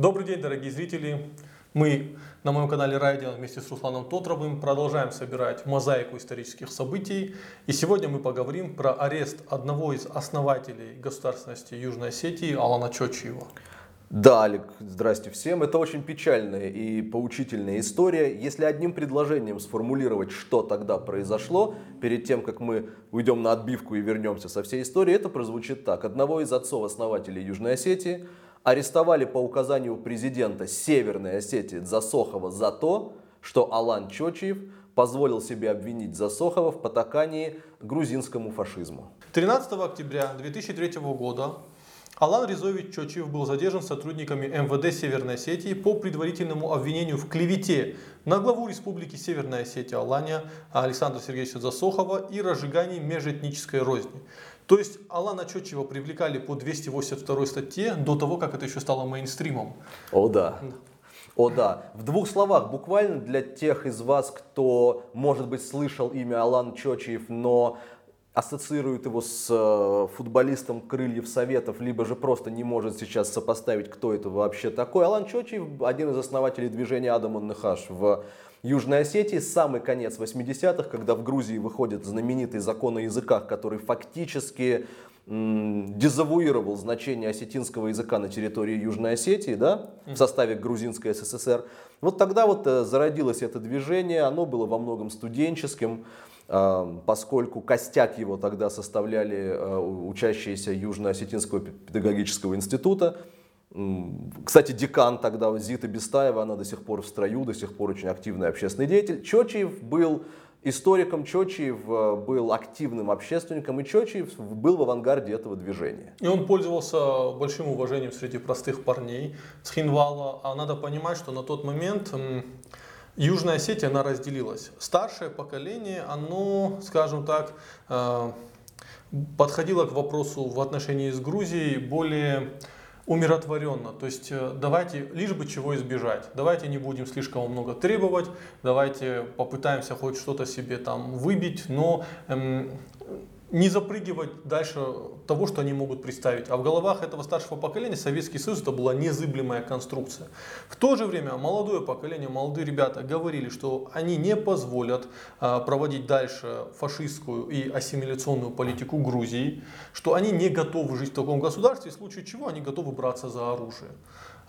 Добрый день, дорогие зрители. Мы на моем канале Райдио вместе с Русланом Тотровым продолжаем собирать мозаику исторических событий. И сегодня мы поговорим про арест одного из основателей государственности Южной Осетии Алана Чочиева. Да, Алик, здрасте всем. Это очень печальная и поучительная история. Если одним предложением сформулировать, что тогда произошло, перед тем, как мы уйдем на отбивку и вернемся со всей историей, это прозвучит так. Одного из отцов-основателей Южной Осетии арестовали по указанию президента Северной Осетии Засохова за то, что Алан Чочиев позволил себе обвинить Засохова в потакании грузинскому фашизму. 13 октября 2003 года Алан Резович Чочев был задержан сотрудниками МВД Северной Осетии по предварительному обвинению в клевете на главу Республики Северная Осетия Алания Александра Сергеевича Засохова и разжигании межэтнической розни. То есть Алана Чочева привлекали по 282 статье до того, как это еще стало мейнстримом. О да. О да. В двух словах, буквально для тех из вас, кто, может быть, слышал имя Алан Чочиев, но ассоциирует его с э, футболистом Крыльев Советов, либо же просто не может сейчас сопоставить, кто это вообще такой. Алан Чочиев, один из основателей движения Адам Нахаш в Южной Осетии, самый конец 80-х, когда в Грузии выходит знаменитый закон о языках, который фактически дезавуировал значение осетинского языка на территории Южной Осетии, да, в составе Грузинской СССР. Вот тогда вот э, зародилось это движение, оно было во многом студенческим, поскольку костяк его тогда составляли э, учащиеся Южно-Осетинского педагогического института. Кстати, декан тогда Зита Бестаева, она до сих пор в строю, до сих пор очень активный общественный деятель. Чочиев был историком, Чочиев э, был активным общественником, и Чочиев был в авангарде этого движения. И он пользовался большим уважением среди простых парней с Хинвала. А надо понимать, что на тот момент Южная Осетия, она разделилась. Старшее поколение, оно, скажем так, э, подходило к вопросу в отношении с Грузией более умиротворенно. То есть э, давайте, лишь бы чего избежать. Давайте не будем слишком много требовать, давайте попытаемся хоть что-то себе там выбить, но эм, не запрыгивать дальше того, что они могут представить. А в головах этого старшего поколения Советский Союз это была незыблемая конструкция. В то же время молодое поколение, молодые ребята говорили, что они не позволят а, проводить дальше фашистскую и ассимиляционную политику Грузии, что они не готовы жить в таком государстве, в случае чего они готовы браться за оружие.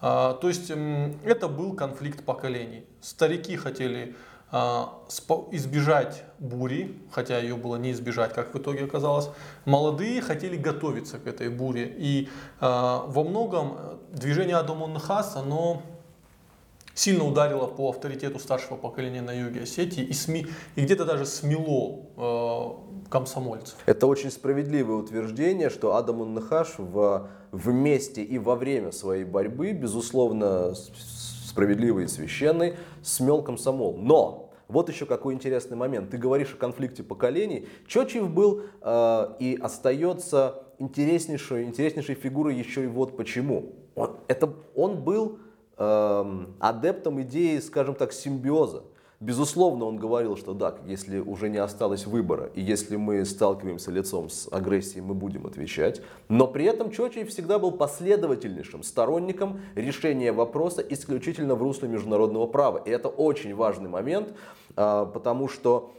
А, то есть это был конфликт поколений. Старики хотели избежать бури, хотя ее было не избежать, как в итоге оказалось. Молодые хотели готовиться к этой буре. И э, во многом движение Адамон Нахас, оно сильно ударило по авторитету старшего поколения на юге Осетии и, СМИ, и где-то даже смело э, комсомольцев. Это очень справедливое утверждение, что Адам Нахаш в, вместе и во время своей борьбы, безусловно, справедливый и священный, смел комсомол. Но вот еще какой интересный момент. Ты говоришь о конфликте поколений. Чочев был э, и остается интереснейшей, интереснейшей фигурой еще и вот почему. Он, это, он был э, адептом идеи, скажем так, симбиоза. Безусловно, он говорил, что да, если уже не осталось выбора, и если мы сталкиваемся лицом с агрессией, мы будем отвечать. Но при этом Чочей всегда был последовательнейшим сторонником решения вопроса исключительно в русле международного права. И это очень важный момент, потому что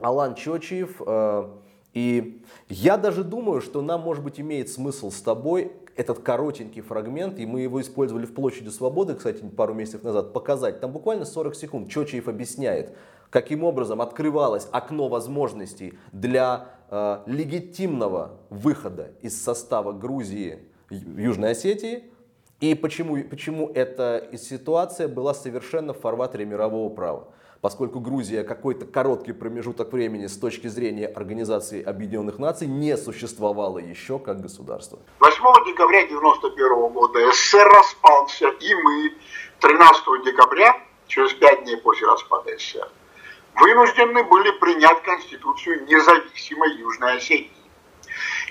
Алан Чочиев а, и я даже думаю, что нам, может быть, имеет смысл с тобой этот коротенький фрагмент, и мы его использовали в Площади Свободы, кстати, пару месяцев назад, показать. Там буквально 40 секунд Чочиев объясняет, каким образом открывалось окно возможностей для э, легитимного выхода из состава Грузии, Южной Осетии, и почему, почему эта ситуация была совершенно в фарватере мирового права поскольку Грузия какой-то короткий промежуток времени с точки зрения Организации Объединенных Наций не существовала еще как государство. 8 декабря 1991 года СССР распался, и мы 13 декабря, через 5 дней после распада СССР, вынуждены были принять Конституцию независимой Южной Осетии.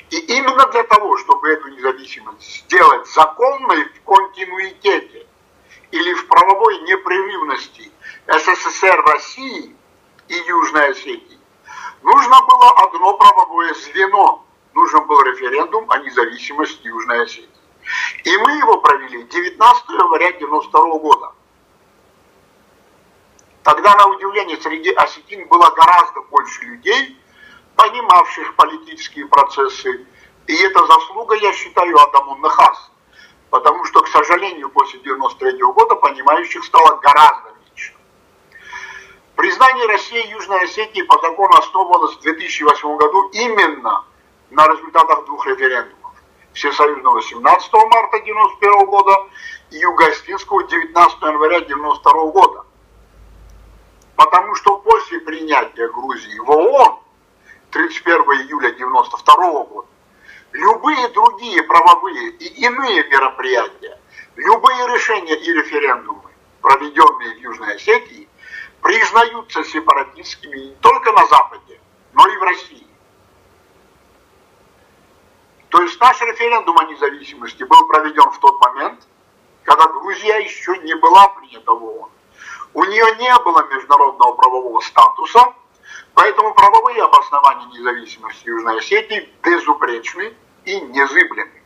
И именно для того, чтобы эту независимость сделать законной в континуитете или в правовой непрерывности СССР России и Южной Осетии, нужно было одно правовое звено. Нужен был референдум о независимости Южной Осетии. И мы его провели 19 января 92 года. Тогда, на удивление, среди осетин было гораздо больше людей, понимавших политические процессы. И это заслуга, я считаю, Адаму Нахас. Потому что, к сожалению, после 93 года понимающих стало гораздо. Признание России и Южной Осетии по закону основывалось в 2008 году именно на результатах двух референдумов. Всесоюзного 17 марта 1991 года и Юго-Осетинского 19 января 1992 года. Потому что после принятия Грузии в ООН 31 июля 1992 года любые другие правовые и иные мероприятия, любые решения и референдумы, проведенные в Южной Осетии, признаются сепаратистскими не только на Западе, но и в России. То есть наш референдум о независимости был проведен в тот момент, когда Грузия еще не была принята в ООН. У нее не было международного правового статуса, поэтому правовые обоснования независимости Южной Осетии безупречны и незыблемы.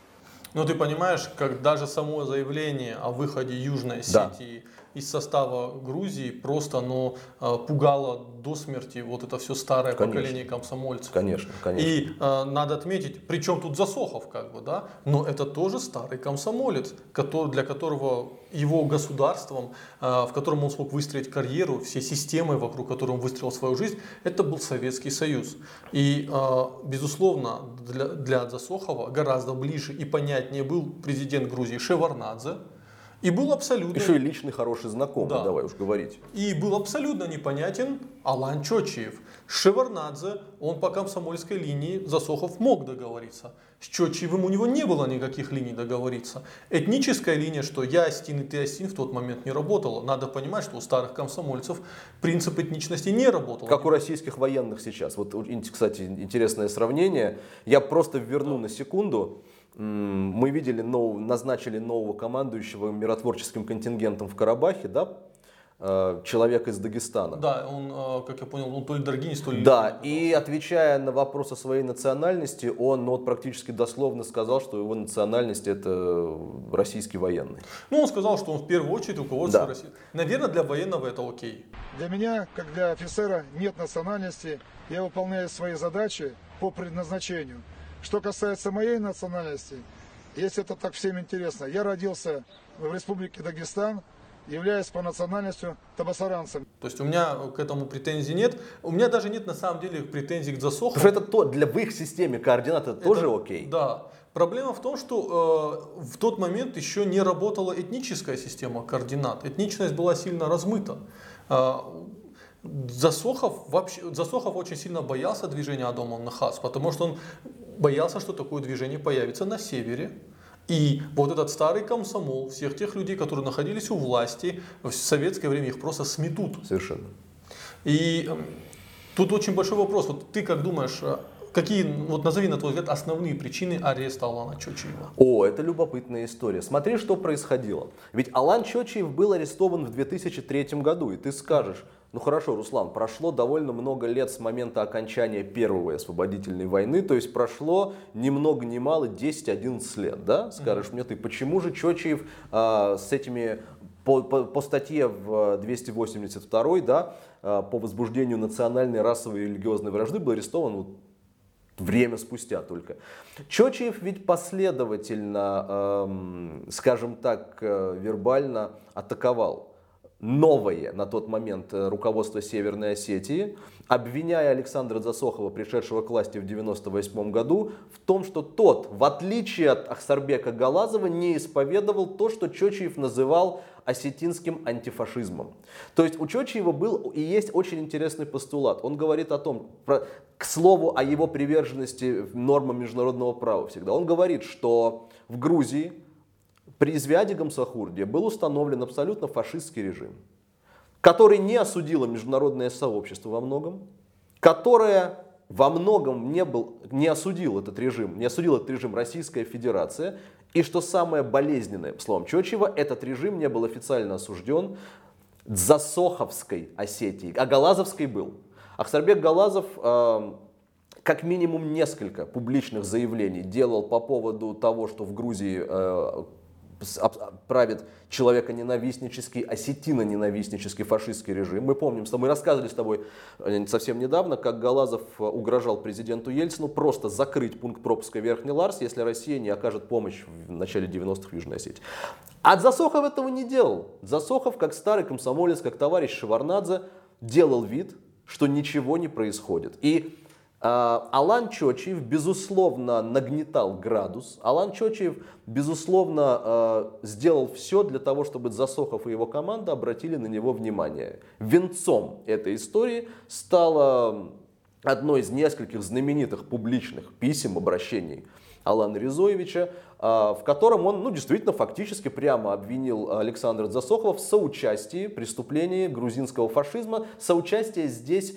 Но ты понимаешь, как даже само заявление о выходе Южной Осетии да из состава Грузии просто оно э, пугало до смерти вот это все старое конечно. поколение комсомольцев. Конечно, конечно. И э, надо отметить, причем тут Засохов как бы, да, но это тоже старый комсомолец, который, для которого его государством, э, в котором он смог выстроить карьеру, все системы, вокруг которой он выстроил свою жизнь, это был Советский Союз. И, э, безусловно, для, для Засохова гораздо ближе и понятнее был президент Грузии Шеварнадзе, и был абсолютно... Еще и личный хороший знакомый, да. давай уж говорить. И был абсолютно непонятен Алан Чочиев. Шеварнадзе, он по комсомольской линии Засохов мог договориться. С Чочиевым у него не было никаких линий договориться. Этническая линия, что я Астин и ты Астин в тот момент не работала. Надо понимать, что у старых комсомольцев принцип этничности не работал. Как у российских военных сейчас. Вот, кстати, интересное сравнение. Я просто верну да. на секунду мы видели, нов, назначили нового командующего миротворческим контингентом в Карабахе, да, э, человек из Дагестана. Да, он, э, как я понял, он то ли Даргинец, то ли... Да, и отвечая на вопрос о своей национальности, он ну, вот, практически дословно сказал, что его национальность это российский военный. Ну, он сказал, что он в первую очередь руководство да. России. Наверное, для военного это окей. Для меня, как для офицера, нет национальности. Я выполняю свои задачи по предназначению. Что касается моей национальности, если это так всем интересно, я родился в республике Дагестан, являюсь по национальности табасаранцем. То есть у меня к этому претензий нет. У меня даже нет на самом деле претензий к засоху. Потому что это то, для в их системе координат это, это тоже окей. Да. Проблема в том, что э, в тот момент еще не работала этническая система координат. Этничность была сильно размыта. Э, Засохов, вообще, Засохов очень сильно боялся движения Адома Нахас, потому что он боялся, что такое движение появится на севере. И вот этот старый комсомол, всех тех людей, которые находились у власти, в советское время их просто сметут. Совершенно. И э, тут очень большой вопрос. Вот ты как думаешь, э, Какие, вот назови, на твой взгляд, основные причины ареста Алана Чочиева? О, это любопытная история. Смотри, что происходило. Ведь Алан Чочиев был арестован в 2003 году, и ты скажешь, ну хорошо, Руслан, прошло довольно много лет с момента окончания Первой освободительной войны, то есть прошло ни много ни мало 10-11 лет, да? Скажешь mm-hmm. мне ты, почему же Чочиев а, с этими по, по, по статье в 282, да, а, по возбуждению национальной, расовой и религиозной вражды был арестован время спустя только. Чочиев ведь последовательно, эм, скажем так, э, вербально атаковал новое на тот момент э, руководство Северной Осетии, обвиняя Александра Засохова, пришедшего к власти в 1998 году, в том, что тот, в отличие от Ахсарбека Галазова, не исповедовал то, что Чочиев называл осетинским антифашизмом. То есть у Чочиева был и есть очень интересный постулат. Он говорит о том, про, к слову о его приверженности нормам международного права всегда. Он говорит, что в Грузии при Извяде Гамсахурде был установлен абсолютно фашистский режим, который не осудило международное сообщество во многом, которое во многом не, был, не осудил этот режим, не осудил этот режим Российская Федерация, и что самое болезненное, словом Чочева, этот режим не был официально осужден Засоховской Осетии, а Галазовской был. Ахсарбек Галазов э, как минимум несколько публичных заявлений делал по поводу того, что в Грузии э, правит человека-ненавистнический, осетино-ненавистнический фашистский режим. Мы помним, что мы рассказывали с тобой э, совсем недавно, как Галазов э, угрожал президенту Ельцину просто закрыть пункт пропуска Верхний Ларс, если Россия не окажет помощь в начале 90-х в Южной Осетии. А Засохов этого не делал. Засохов, как старый комсомолец, как товарищ Шеварнадзе, делал вид, что ничего не происходит. И а, Алан Чочиев, безусловно, нагнетал градус. Алан Чочиев, безусловно, а, сделал все для того, чтобы Засохов и его команда обратили на него внимание. Венцом этой истории стало одно из нескольких знаменитых публичных писем, обращений Алана Резоевича, а, в котором он ну, действительно фактически прямо обвинил Александра Засохова в соучастии преступлений грузинского фашизма. Соучастие здесь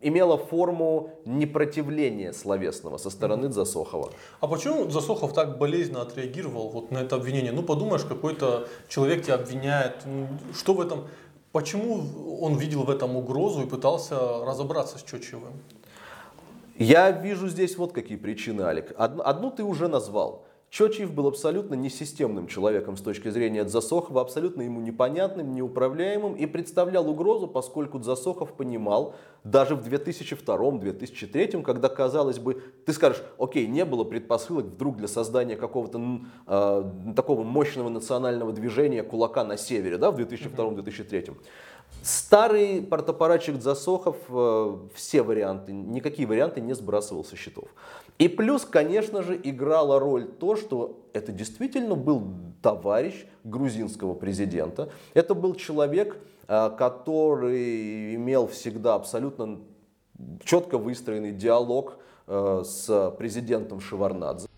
имела форму непротивления словесного со стороны Засохова. А почему Засохов так болезненно отреагировал вот на это обвинение? Ну, подумаешь, какой-то человек тебя обвиняет. Ну, что в этом... Почему он видел в этом угрозу и пытался разобраться с Чочевым? Я вижу здесь вот какие причины, Алик. Одну ты уже назвал. Чочиев был абсолютно несистемным человеком с точки зрения Дзасохова, абсолютно ему непонятным, неуправляемым и представлял угрозу, поскольку Дзасохов понимал, даже в 2002-2003, когда, казалось бы, ты скажешь, окей, не было предпосылок вдруг для создания какого-то э, такого мощного национального движения кулака на севере, да, в 2002-2003. Старый портапаратчик Засохов э, все варианты, никакие варианты не сбрасывал со счетов. И плюс, конечно же, играла роль то, что это действительно был товарищ грузинского президента. Это был человек, э, который имел всегда абсолютно четко выстроенный диалог э, с президентом Шеварнадзе.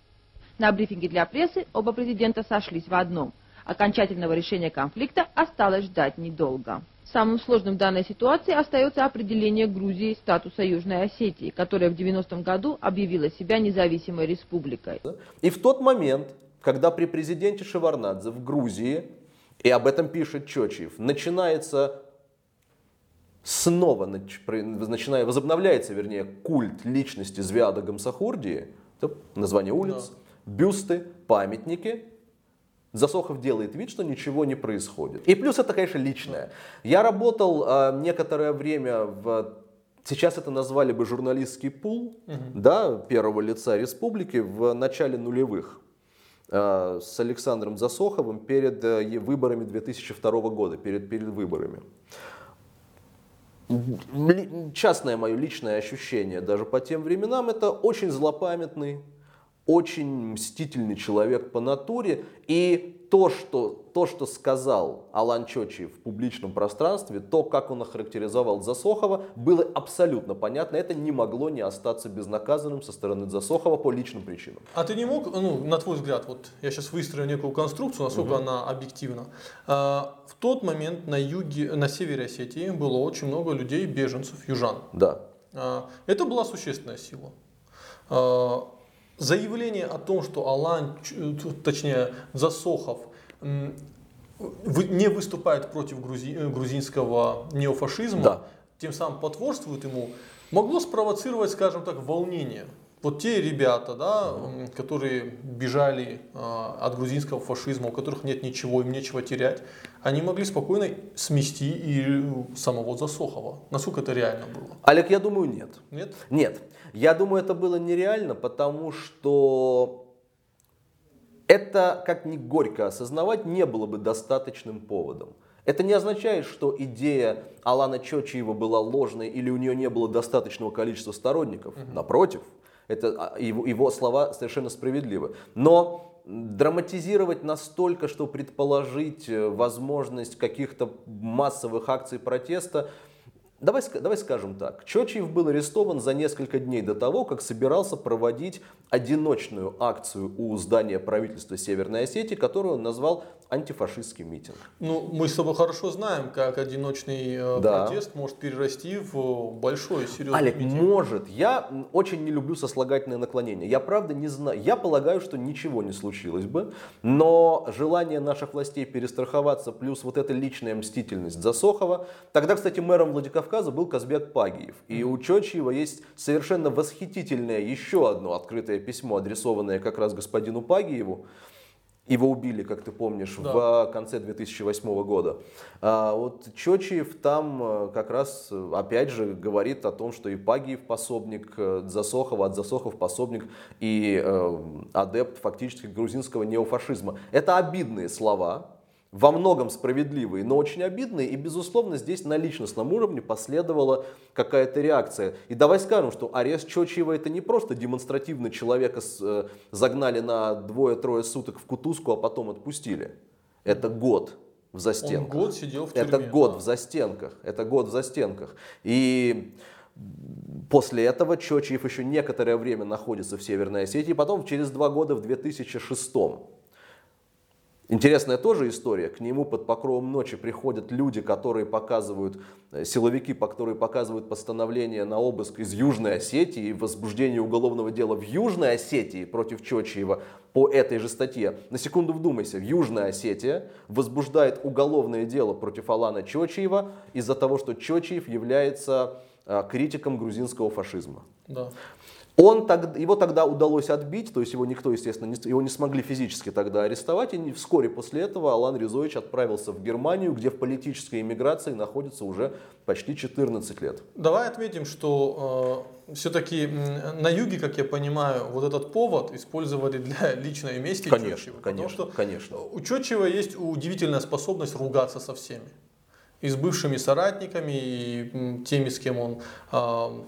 На брифинге для прессы оба президента сошлись в одном. Окончательного решения конфликта осталось ждать недолго. Самым сложным в данной ситуации остается определение Грузии статуса Южной Осетии, которая в 90-м году объявила себя независимой республикой. И в тот момент, когда при президенте Шеварнадзе в Грузии, и об этом пишет Чочиев, начинается снова, начиная, возобновляется, вернее, культ личности Звяда Гамсахурдии, название улиц, бюсты, памятники, Засохов делает вид, что ничего не происходит. И плюс это, конечно, личное. Я работал э, некоторое время в Сейчас это назвали бы журналистский пул угу. да, первого лица республики в начале нулевых э, с Александром Засоховым перед э, выборами 2002 года, перед, перед выборами. Частное мое личное ощущение даже по тем временам, это очень злопамятный, очень мстительный человек по натуре. И то, что, то, что сказал Алан Чочи в публичном пространстве, то, как он охарактеризовал Засохова, было абсолютно понятно. Это не могло не остаться безнаказанным со стороны Засохова по личным причинам. А ты не мог, ну, на твой взгляд, вот я сейчас выстрою некую конструкцию, насколько угу. она объективна. А, в тот момент на юге, на севере Осетии было очень много людей, беженцев, южан. Да. А, это была существенная сила. А, заявление о том, что Алан, точнее Засохов, не выступает против грузи, э, грузинского неофашизма, да. тем самым потворствует ему, могло спровоцировать, скажем так, волнение. Вот те ребята, да, которые бежали а, от грузинского фашизма, у которых нет ничего, им нечего терять, они могли спокойно смести и самого Засохова. Насколько это реально было? Олег, я думаю, нет. Нет? Нет. Я думаю, это было нереально, потому что это, как ни горько осознавать, не было бы достаточным поводом. Это не означает, что идея Алана Чочиева была ложной или у нее не было достаточного количества сторонников. Угу. Напротив, это, а, его, его слова совершенно справедливы. Но драматизировать настолько, что предположить э, возможность каких-то массовых акций протеста, Давай, давай скажем так. Чочиев был арестован за несколько дней до того, как собирался проводить одиночную акцию у здания правительства Северной Осетии, которую он назвал антифашистский митинг. Ну, мы с тобой хорошо знаем, как одиночный э, да. протест может перерасти в большой, серьезный Олег, митинг. может. Я очень не люблю сослагательное наклонение. Я правда не знаю. Я полагаю, что ничего не случилось бы, но желание наших властей перестраховаться, плюс вот эта личная мстительность Засохова. Тогда, кстати, мэром Владикавказа был Казбек Пагиев. И у Чочиева есть совершенно восхитительное еще одно открытое письмо, адресованное как раз господину Пагиеву, Его убили, как ты помнишь, Да. в конце 2008 года. А вот Чочиев там э, как раз, э, опять же, говорит о том, что и Пагиев пособник э, Засохова, от Засохов пособник и э, адепт фактически грузинского неофашизма. Это обидные слова, во многом справедливые, но очень обидные. И, безусловно, здесь на личностном уровне последовала какая-то реакция. И давай скажем, что арест Чочиева это не просто демонстративно человека с- э, загнали на двое-трое суток в кутузку, а потом отпустили. Это год в Он застенках. год сидел в тюрьме. Это год да. в застенках. Это год в застенках. И после этого Чочиев еще некоторое время находится в Северной Осетии, потом через два года в 2006 Интересная тоже история. К нему под покровом ночи приходят люди, которые показывают, э, силовики, которые показывают постановление на обыск из Южной Осетии и возбуждение уголовного дела в Южной Осетии против Чочиева по этой же статье. На секунду вдумайся, Южная Осетия возбуждает уголовное дело против Алана Чочиева из-за того, что Чочиев является э, критиком грузинского фашизма. Да. Он так, его тогда удалось отбить, то есть его никто, естественно, не, его не смогли физически тогда арестовать, и вскоре после этого Алан Резович отправился в Германию, где в политической эмиграции находится уже почти 14 лет. Давай отметим, что все-таки на юге, как я понимаю, вот этот повод использовали для личной мести Конечно, Чочева, конечно, потому что конечно. У Чочева есть удивительная способность ругаться со всеми. И с бывшими соратниками, и теми, с кем он, а,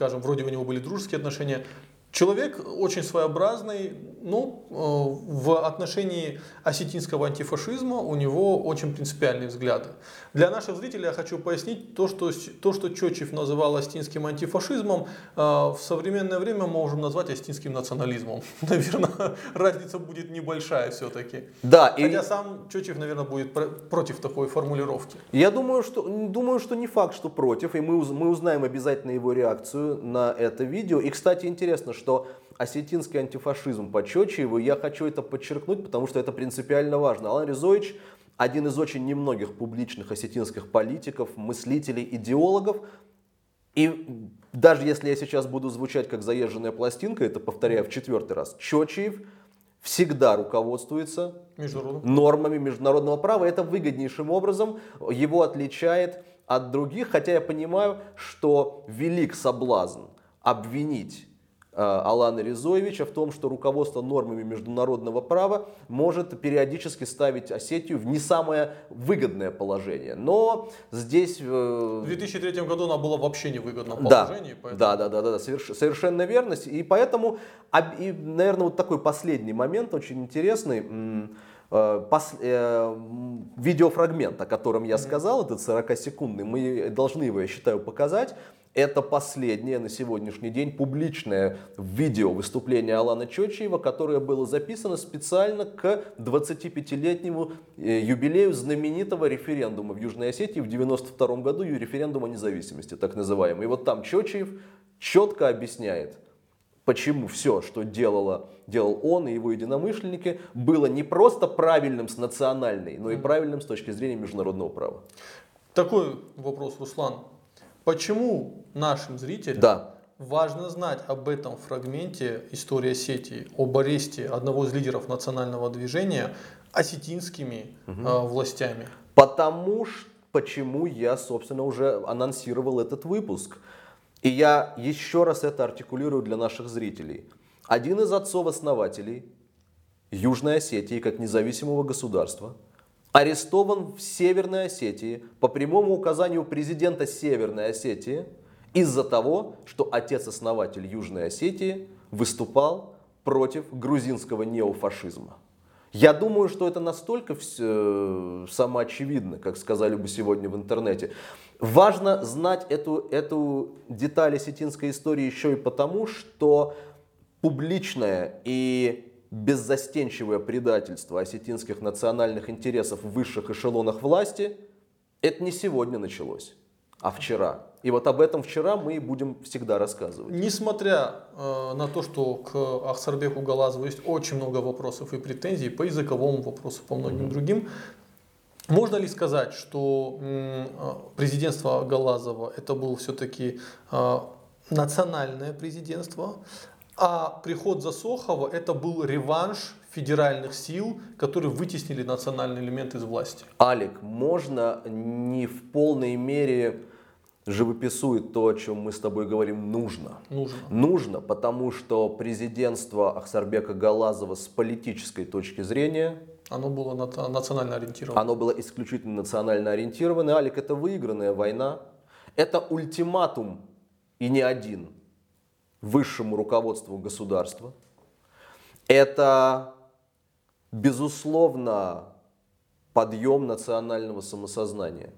скажем, вроде у него были дружеские отношения. Человек очень своеобразный, ну, э, в отношении осетинского антифашизма у него очень принципиальные взгляды. Для наших зрителей я хочу пояснить то, что, то, что Чочев называл остинским антифашизмом, э, в современное время мы можем назвать остинским национализмом. Наверное, разница будет небольшая все-таки. Да, и Хотя сам Чочев, наверное, будет про- против такой формулировки. я думаю что, думаю, что не факт, что против, и мы, мы узнаем обязательно его реакцию на это видео. И, кстати, интересно, что осетинский антифашизм по Чочиеву, я хочу это подчеркнуть, потому что это принципиально важно. Алан Резович один из очень немногих публичных осетинских политиков, мыслителей, идеологов, И даже если я сейчас буду звучать как заезженная пластинка, это повторяю в четвертый раз, Чочиев всегда руководствуется нормами международного права. Это выгоднейшим образом его отличает от других, хотя я понимаю, что велик соблазн обвинить Алана Резоевича в том, что руководство нормами международного права может периодически ставить Осетию в не самое выгодное положение. Но здесь... э, В 2003 году она была вообще не выгодном да, положении. поэтому- да, да, да, да, да, соверш- совершенно верно. И поэтому, об- и, наверное, вот такой последний момент очень интересный. Э, пос- э, видеофрагмент, о котором я сказал, этот 40-секундный, мы должны его, я считаю, показать. Это последнее на сегодняшний день публичное видео выступление Алана Чочиева, которое было записано специально к 25-летнему э, юбилею знаменитого референдума в Южной Осетии в 92 году, референдума независимости, так называемый. И вот там Чочиев четко объясняет, почему все, что делало, делал он и его единомышленники, было не просто правильным с национальной, но и правильным с точки зрения международного права. Такой вопрос, Руслан. Почему нашим зрителям Да. важно знать об этом фрагменте истории Осетии, об аресте одного из лидеров национального движения осетинскими э, властями? Потому что, почему я, собственно, уже анонсировал этот выпуск. И я еще раз это артикулирую для наших зрителей. Один из отцов-основателей Южной Осетии как независимого государства арестован в Северной Осетии по прямому указанию президента Северной Осетии из-за того, что отец-основатель Южной Осетии выступал против грузинского неофашизма. Я думаю, что это настолько вс- э, самоочевидно, как сказали бы сегодня в интернете. Важно знать эту, эту деталь осетинской истории еще и потому, что публичное и беззастенчивое предательство осетинских национальных интересов в высших эшелонах власти, это не сегодня началось, а вчера. И вот об этом вчера мы и будем всегда рассказывать. Несмотря э, на то, что к Ахсарбеку Галазову есть очень много вопросов и претензий по языковому вопросу, по многим другим, можно ли сказать, что э, президентство Галазова это был все-таки национальное президентство, а приход Засохова это был реванш федеральных сил, которые вытеснили национальный элемент из власти. Алик, можно не в полной мере живописует то, о чем мы с тобой говорим, нужно. Нужно. Нужно, потому что президентство Ахсарбека Галазова с политической точки зрения Оно было национально ориентировано. Оно было исключительно национально ориентировано. Алик, это выигранная война. Это ультиматум, и не один, высшему руководству государства. Это, безусловно, подъем национального самосознания.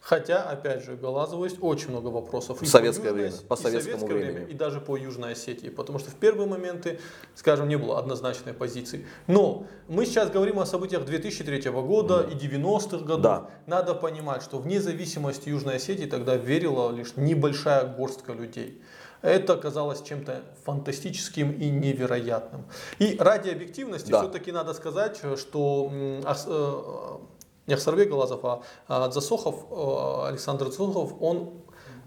Хотя, опять же, Галазову есть очень много вопросов. В советское Южной время, по советскому советское времени. время, и даже по Южной Осетии. Потому что в первые моменты, скажем, не было однозначной позиции. Но мы сейчас говорим о событиях 2003 года и 90-х годов. Да. Надо понимать, что вне зависимости Южной Осетии тогда верила лишь небольшая горстка людей. Это казалось чем-то фантастическим и невероятным. И ради объективности Да. все-таки надо сказать, что э, не Ахсарбек Галазов, а, а Засохов, э, Александр Засохов, он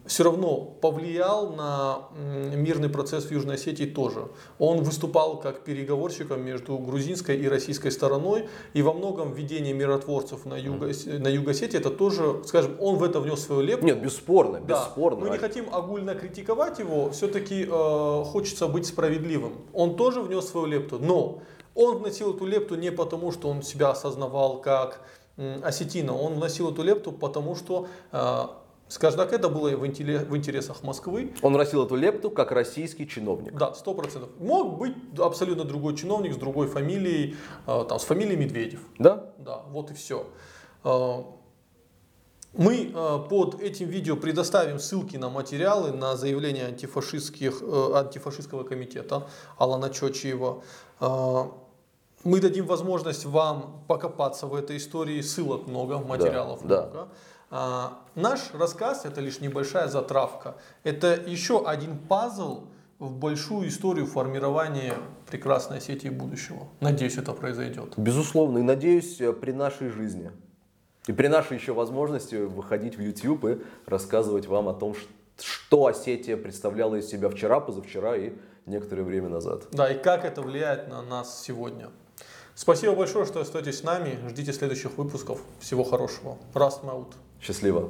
все равно повлиял на мирный процесс в Южной Осетии тоже. Он выступал как переговорщиком между грузинской и российской стороной, и во многом введение миротворцев на, юго, на Юго-Осетии, это тоже, скажем, он в это внес свою лепту. Нет, бесспорно, Да, бесспорно. мы не хотим огульно критиковать его, все-таки э, хочется быть справедливым. Он тоже внес свою лепту, но он вносил эту лепту не потому, что он себя осознавал как осетина, он вносил эту лепту потому, что, э, скажем так, это было в, интересах Москвы. Он носил эту лепту как российский чиновник. Да, сто процентов. Мог быть абсолютно другой чиновник с другой фамилией, э, там, с фамилией Медведев. Да? Да, вот и все. Мы э, под этим видео предоставим ссылки на материалы, на заявление антифашистских, э, антифашистского комитета Алана Чочиева. Мы дадим возможность вам покопаться в этой истории. Ссылок много, материалов да. много. А, Наш рассказ это лишь небольшая затравка. Это еще один пазл в большую историю формирования прекрасной Осетии будущего. Надеюсь, это произойдет. Безусловно, и надеюсь, э, при нашей жизни. И при нашей еще возможности выходить в YouTube и рассказывать вам о том, что Осетия представляла из себя вчера, позавчера и некоторое время назад. Да, и как это влияет на нас сегодня. Спасибо большое, что остаетесь с нами. Ждите следующих выпусков. Всего хорошего. Раст Маут. Счастливо.